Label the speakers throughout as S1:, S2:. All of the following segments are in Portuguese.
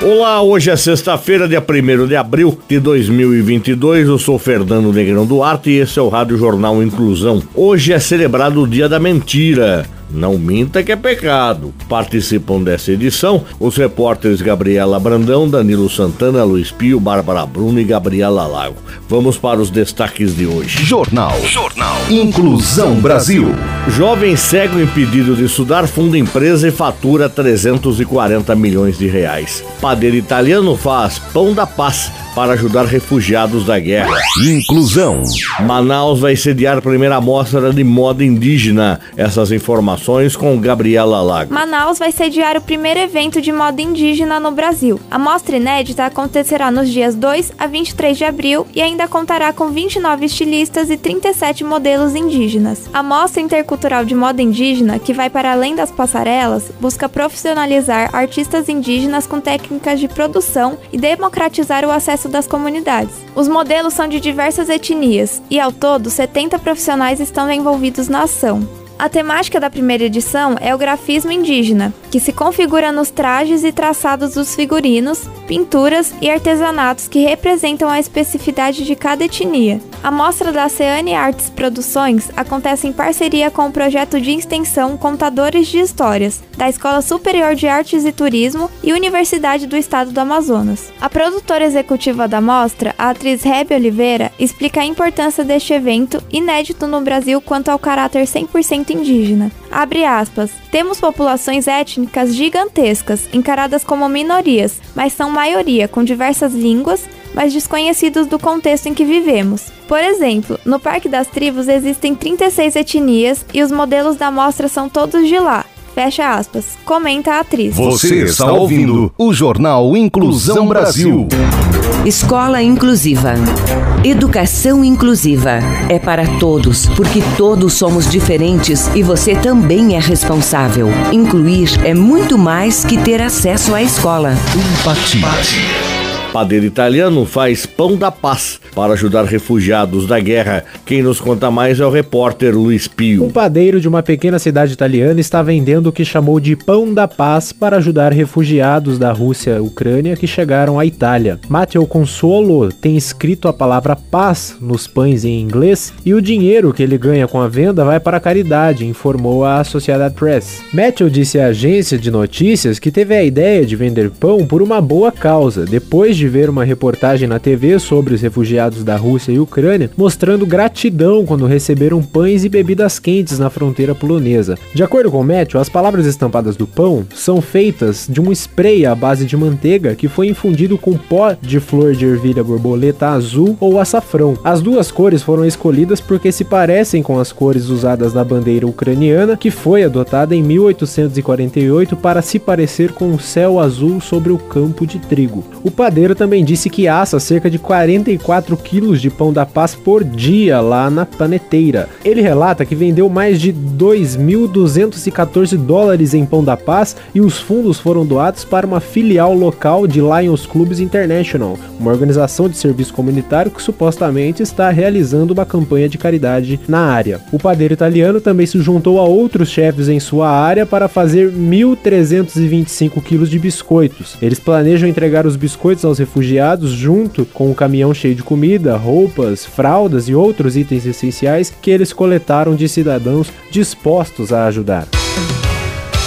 S1: Olá, hoje é sexta-feira, dia 1 de abril de 2022. Eu sou Fernando Negrão Duarte e esse é o Rádio Jornal Inclusão. Hoje é celebrado o Dia da Mentira. Não minta que é pecado. Participam dessa edição os repórteres Gabriela Brandão, Danilo Santana, Luiz Pio, Bárbara Bruno e Gabriela Lago. Vamos para os destaques de hoje.
S2: Jornal. Jornal. Inclusão Brasil.
S1: Jovem cego impedido de estudar funda empresa e fatura 340 milhões de reais. Padeiro italiano faz pão da paz para ajudar refugiados da guerra.
S2: Inclusão.
S1: Manaus vai sediar a primeira mostra de moda indígena. Essas informações com Gabriela Lago.
S3: Manaus vai sediar o primeiro evento de moda indígena no Brasil. A mostra inédita acontecerá nos dias 2 a 23 de abril e ainda contará com 29 estilistas e 37 modelos indígenas. A mostra intercultural de moda indígena, que vai para além das passarelas, busca profissionalizar artistas indígenas com técnicas de produção e democratizar o acesso das comunidades. Os modelos são de diversas etnias e, ao todo, 70 profissionais estão envolvidos na ação. A temática da primeira edição é o grafismo indígena, que se configura nos trajes e traçados dos figurinos, pinturas e artesanatos que representam a especificidade de cada etnia. A mostra da Ceane Artes Produções acontece em parceria com o projeto de extensão Contadores de Histórias, da Escola Superior de Artes e Turismo e Universidade do Estado do Amazonas. A produtora executiva da mostra, a atriz Rebe Oliveira, explica a importância deste evento, inédito no Brasil quanto ao caráter 100% indígena. Abre aspas. Temos populações étnicas gigantescas, encaradas como minorias, mas são maioria, com diversas línguas, mas desconhecidos do contexto em que vivemos. Por exemplo, no Parque das Tribos existem 36 etnias e os modelos da mostra são todos de lá. Fecha aspas. Comenta a atriz.
S2: Você está ouvindo o Jornal Inclusão Brasil.
S4: Escola Inclusiva. Educação inclusiva é para todos, porque todos somos diferentes e você também é responsável. Incluir é muito mais que ter acesso à escola.
S2: Empatia.
S1: Padeiro italiano faz pão da paz para ajudar refugiados da guerra. Quem nos conta mais é o repórter Luiz Pio.
S5: Um padeiro de uma pequena cidade italiana está vendendo o que chamou de pão da paz para ajudar refugiados da Rússia e Ucrânia que chegaram à Itália. Matteo Consolo tem escrito a palavra paz nos pães em inglês e o dinheiro que ele ganha com a venda vai para a caridade, informou a Associated Press. Matteo disse à agência de notícias que teve a ideia de vender pão por uma boa causa, depois de ver uma reportagem na TV sobre os refugiados da Rússia e Ucrânia, mostrando gratidão quando receberam pães e bebidas quentes na fronteira polonesa. De acordo com Matthew, as palavras estampadas do pão são feitas de um spray à base de manteiga que foi infundido com pó de flor de ervilha borboleta azul ou açafrão. As duas cores foram escolhidas porque se parecem com as cores usadas na bandeira ucraniana, que foi adotada em 1848 para se parecer com o céu azul sobre o campo de trigo. O padeiro também disse que assa cerca de 44 quilos de pão da paz por dia lá na paneteira. Ele relata que vendeu mais de 2.214 dólares em pão da paz e os fundos foram doados para uma filial local de Lions Clubs International, uma organização de serviço comunitário que supostamente está realizando uma campanha de caridade na área. O padeiro italiano também se juntou a outros chefes em sua área para fazer 1.325 quilos de biscoitos. Eles planejam entregar os biscoitos aos refugiados junto com um caminhão cheio de comida, roupas, fraldas e outros itens essenciais que eles coletaram de cidadãos dispostos a ajudar.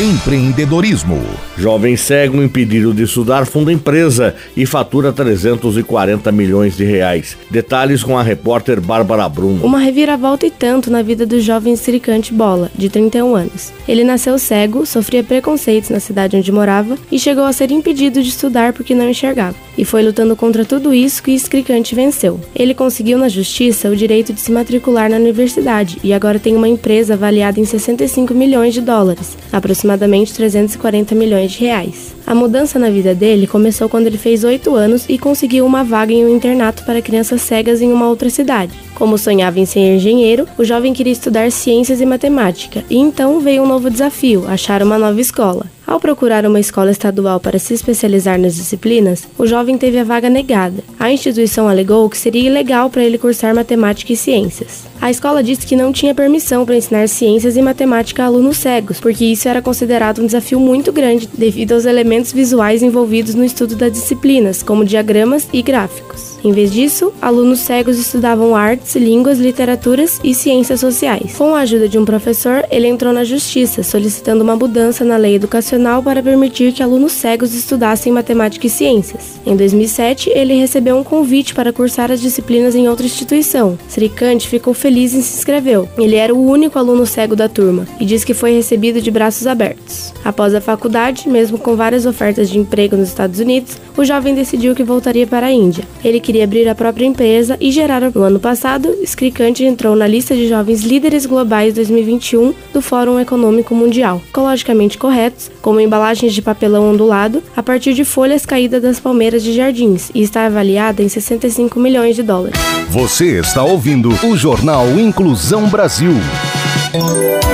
S2: Empreendedorismo.
S1: Jovem cego impedido de estudar funda empresa e fatura 340 milhões de reais. Detalhes com a repórter Bárbara Bruno.
S6: Uma reviravolta e tanto na vida do jovem Siricante Bola, de 31 anos. Ele nasceu cego, sofria preconceitos na cidade onde morava e chegou a ser impedido de estudar porque não enxergava. E foi lutando contra tudo isso que Scricante venceu. Ele conseguiu na justiça o direito de se matricular na universidade e agora tem uma empresa avaliada em 65 milhões de dólares, aproximadamente 340 milhões de reais. A mudança na vida dele começou quando ele fez 8 anos e conseguiu uma vaga em um internato para crianças cegas em uma outra cidade. Como sonhava em ser engenheiro, o jovem queria estudar ciências e matemática, e então veio um novo desafio: achar uma nova escola. Ao procurar uma escola estadual para se especializar nas disciplinas, o jovem teve a vaga negada. A instituição alegou que seria ilegal para ele cursar matemática e ciências. A escola disse que não tinha permissão para ensinar ciências e matemática a alunos cegos, porque isso era considerado um desafio muito grande devido aos elementos visuais envolvidos no estudo das disciplinas, como diagramas e gráficos. Em vez disso, alunos cegos estudavam artes, línguas, literaturas e ciências sociais. Com a ajuda de um professor, ele entrou na justiça, solicitando uma mudança na lei educacional para permitir que alunos cegos estudassem matemática e ciências. Em 2007, ele recebeu um convite para cursar as disciplinas em outra instituição. Srikant ficou feliz e se inscreveu. Ele era o único aluno cego da turma e diz que foi recebido de braços abertos. Após a faculdade, mesmo com várias ofertas de emprego nos Estados Unidos, o jovem decidiu que voltaria para a Índia. Ele queria abrir a própria empresa e gerar. No ano passado, Scricante entrou na lista de jovens líderes globais 2021 do Fórum Econômico Mundial, ecologicamente corretos, como embalagens de papelão ondulado, a partir de folhas caídas das palmeiras de jardins, e está avaliada em 65 milhões de dólares.
S2: Você está ouvindo o Jornal Inclusão Brasil.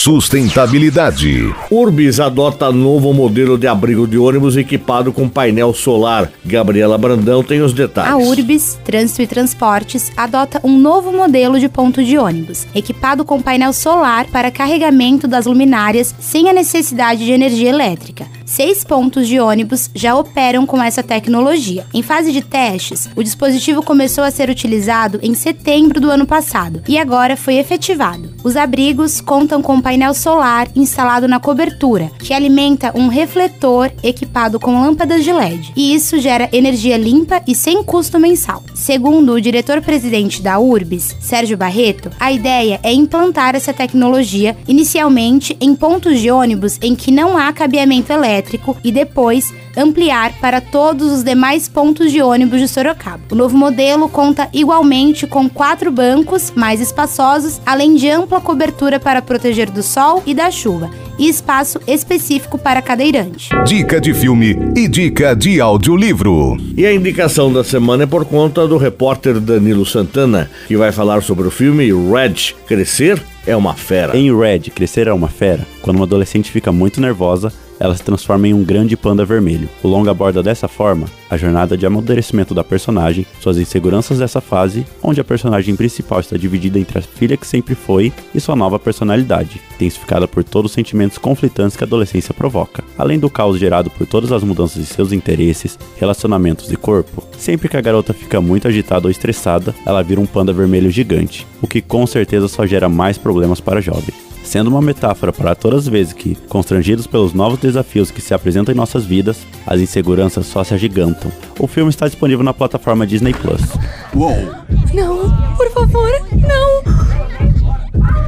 S2: Sustentabilidade.
S1: Urbis adota novo modelo de abrigo de ônibus equipado com painel solar. Gabriela Brandão tem os detalhes.
S7: A Urbis, Trânsito e Transportes, adota um novo modelo de ponto de ônibus, equipado com painel solar para carregamento das luminárias sem a necessidade de energia elétrica. Seis pontos de ônibus já operam com essa tecnologia. Em fase de testes, o dispositivo começou a ser utilizado em setembro do ano passado e agora foi efetivado. Os abrigos contam com painel solar instalado na cobertura, que alimenta um refletor equipado com lâmpadas de LED, e isso gera energia limpa e sem custo mensal. Segundo o diretor-presidente da Urbis, Sérgio Barreto, a ideia é implantar essa tecnologia inicialmente em pontos de ônibus em que não há cabeamento elétrico e depois ampliar para todos os demais pontos de ônibus de Sorocaba. O novo modelo conta igualmente com quatro bancos mais espaçosos, além de ampla cobertura para proteger do sol e da chuva e espaço específico para cadeirante.
S2: Dica de filme e dica de audiolivro.
S1: E a indicação da semana é por conta do repórter Danilo Santana, que vai falar sobre o filme Red Crescer é uma Fera.
S8: Em Red Crescer é uma Fera, quando uma adolescente fica muito nervosa, ela se transforma em um grande panda vermelho. O longa aborda dessa forma a jornada de amadurecimento da personagem, suas inseguranças dessa fase, onde a personagem principal está dividida entre a filha que sempre foi e sua nova personalidade, intensificada por todos os sentimentos conflitantes que a adolescência provoca. Além do caos gerado por todas as mudanças de seus interesses, relacionamentos e corpo, sempre que a garota fica muito agitada ou estressada, ela vira um panda vermelho gigante, o que com certeza só gera mais problemas para a jovem sendo uma metáfora para todas as vezes que, constrangidos pelos novos desafios que se apresentam em nossas vidas, as inseguranças só se agigantam. O filme está disponível na plataforma Disney Plus.
S9: Uou! Não, por favor, não!